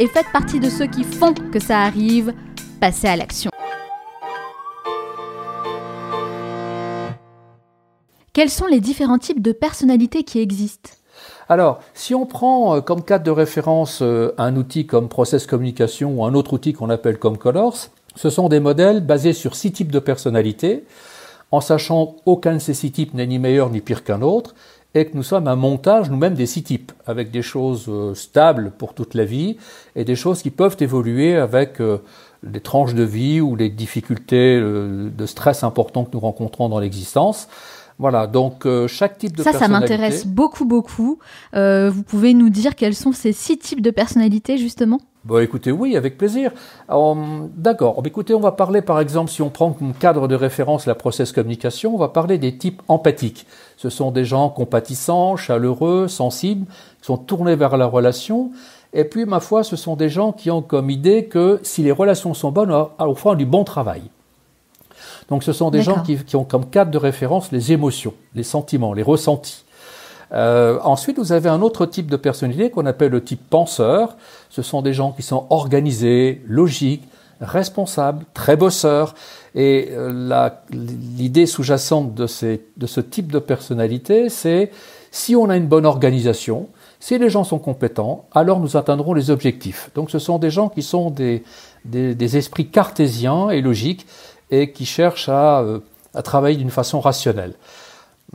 et faites partie de ceux qui font que ça arrive. Passez à l'action. Quels sont les différents types de personnalités qui existent? Alors, si on prend euh, comme cadre de référence euh, un outil comme Process Communication ou un autre outil qu'on appelle comme Colors, ce sont des modèles basés sur six types de personnalités, en sachant qu'aucun de ces six types n'est ni meilleur ni pire qu'un autre, et que nous sommes un montage nous-mêmes des six types, avec des choses euh, stables pour toute la vie et des choses qui peuvent évoluer avec les tranches de vie ou les difficultés de stress importants que nous rencontrons dans l'existence. Voilà, donc euh, chaque type de ça, personnalité. Ça, ça m'intéresse beaucoup, beaucoup. Euh, vous pouvez nous dire quels sont ces six types de personnalités, justement? Bon, écoutez, oui, avec plaisir. D'accord. Écoutez, on va parler, par exemple, si on prend comme cadre de référence la process communication, on va parler des types empathiques. Ce sont des gens compatissants, chaleureux, sensibles, qui sont tournés vers la relation. Et puis, ma foi, ce sont des gens qui ont comme idée que si les relations sont bonnes, on fera du bon travail. Donc ce sont des gens qui, ont comme cadre de référence les émotions, les sentiments, les ressentis. Euh, ensuite, vous avez un autre type de personnalité qu'on appelle le type penseur. Ce sont des gens qui sont organisés, logiques, responsables, très bosseurs. Et euh, l'idée sous-jacente de, de ce type de personnalité, c'est si on a une bonne organisation, si les gens sont compétents, alors nous atteindrons les objectifs. Donc ce sont des gens qui sont des, des, des esprits cartésiens et logiques et qui cherchent euh, à, travailler d'une façon rationnelle.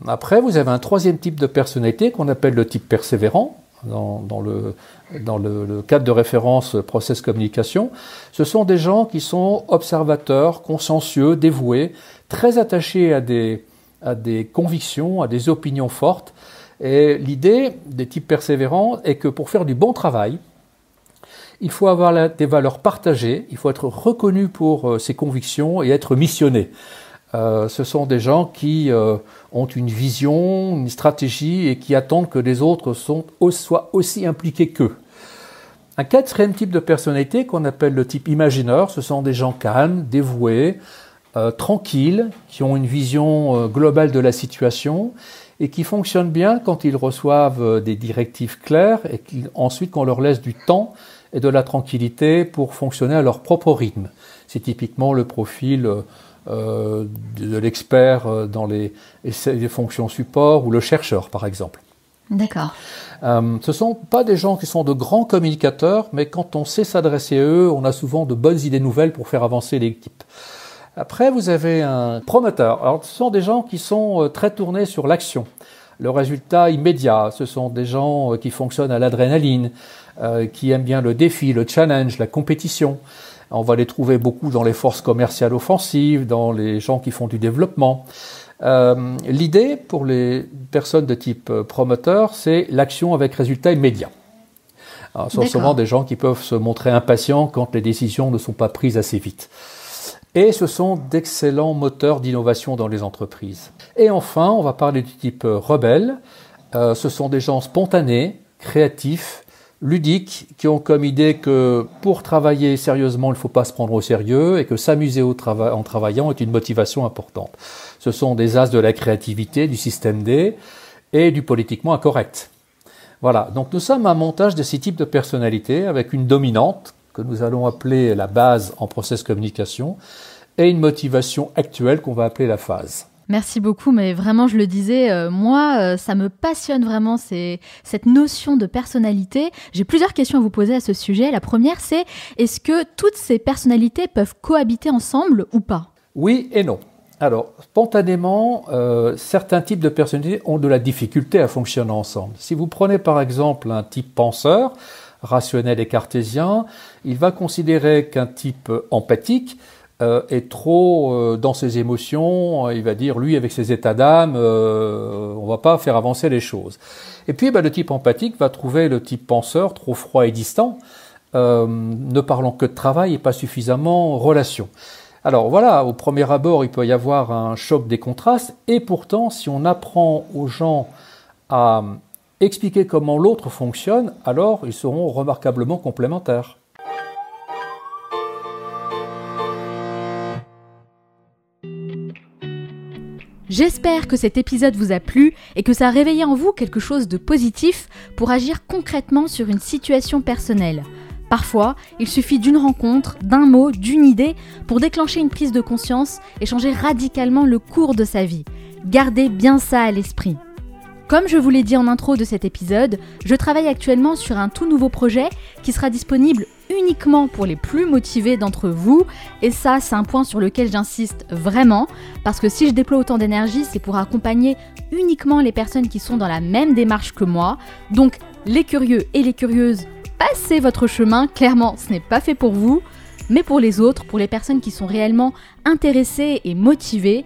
Après, vous avez un troisième type de personnalité qu'on appelle le type persévérant, dans, le, cadre de référence process communication. Ce sont des gens qui sont observateurs, consciencieux, dévoués, très attachés à des, à des convictions, à des opinions fortes. Et l'idée des types persévérants est que pour faire du bon travail, il faut avoir des valeurs partagées, il faut être reconnu pour euh, ses convictions et être missionné. Euh, ce sont des gens qui euh, ont une vision, une stratégie et qui attendent que les autres soient aussi impliqués qu'eux. Un quatrième type de personnalité qu'on appelle le type imagineur, ce sont des gens calmes, dévoués, tranquilles, qui ont une vision globale de la situation et qui fonctionnent bien quand ils reçoivent des directives claires et ensuite qu'on leur laisse du temps et de la tranquillité pour fonctionner à leur propre rythme. C'est typiquement le profil euh, de l'expert euh, dans les, les, fonctions support ou le chercheur, par exemple. D'accord. Euh, ce ne sont pas des gens qui sont de grands communicateurs, mais quand on sait s'adresser à eux, on a souvent de bonnes idées nouvelles pour faire avancer l'équipe. Après, vous avez un promoteur. Alors, ce sont des gens qui sont très tournés sur l'action. Le résultat immédiat, ce sont des gens qui fonctionnent à l'adrénaline, euh, qui aiment bien le défi, le challenge, la compétition. On va les trouver beaucoup dans les forces commerciales offensives, dans les gens qui font du développement. Euh, L'idée pour les personnes de type euh, promoteur, c'est l'action avec résultat immédiat. ce sont souvent des gens qui peuvent se montrer impatients quand les décisions ne sont pas prises assez vite. Et ce sont d'excellents moteurs d'innovation dans les entreprises. Et enfin, on va parler du type rebelle. Euh, ce sont des gens spontanés, créatifs, ludiques qui ont comme idée que pour travailler sérieusement, il ne faut pas se prendre au sérieux et que s'amuser en travaillant est une motivation importante. Ce sont des as de la créativité, du système D et du politiquement incorrect. Voilà, donc nous sommes un montage de ces types de personnalités avec une dominante que nous allons appeler la base en process communication et une motivation actuelle qu'on va appeler la phase. Merci beaucoup, mais vraiment, je le disais, euh, moi, euh, ça me passionne vraiment cette notion de personnalité. J'ai plusieurs questions à vous poser à ce sujet. La première, c'est est-ce que toutes ces personnalités peuvent cohabiter ensemble ou pas? Oui et non. Alors, spontanément, euh, certains types de personnalités ont de la difficulté à fonctionner ensemble. Si vous prenez par exemple un type penseur, rationnel et cartésien, il va considérer qu'un type empathique euh, est trop euh, dans ses émotions, il va dire lui avec ses états d'âme, euh, on va pas faire avancer les choses. Et puis bah, le type empathique va trouver le type penseur trop froid et distant, ne parlant que de travail et pas suffisamment relation. Alors voilà, au premier abord, il peut y avoir un choc des contrastes, et pourtant, si on apprend aux gens à expliquer comment l'autre fonctionne, alors ils seront remarquablement complémentaires. J'espère que cet épisode vous a plu et que ça a réveillé en vous quelque chose de positif pour agir concrètement sur une situation personnelle. Parfois, il suffit d'une rencontre, d'un mot, d'une idée pour déclencher une prise de conscience et changer radicalement le cours de sa vie. Gardez bien ça à l'esprit. Comme je vous l'ai dit en intro de cet épisode, je travaille actuellement sur un tout nouveau projet qui sera disponible uniquement pour les plus motivés d'entre vous. Et ça, c'est un point sur lequel j'insiste vraiment, parce que si je déploie autant d'énergie, c'est pour accompagner uniquement les personnes qui sont dans la même démarche que moi. Donc, les curieux et les curieuses, passez votre chemin, clairement, ce n'est pas fait pour vous. Mais pour les autres, pour les personnes qui sont réellement intéressées et motivées,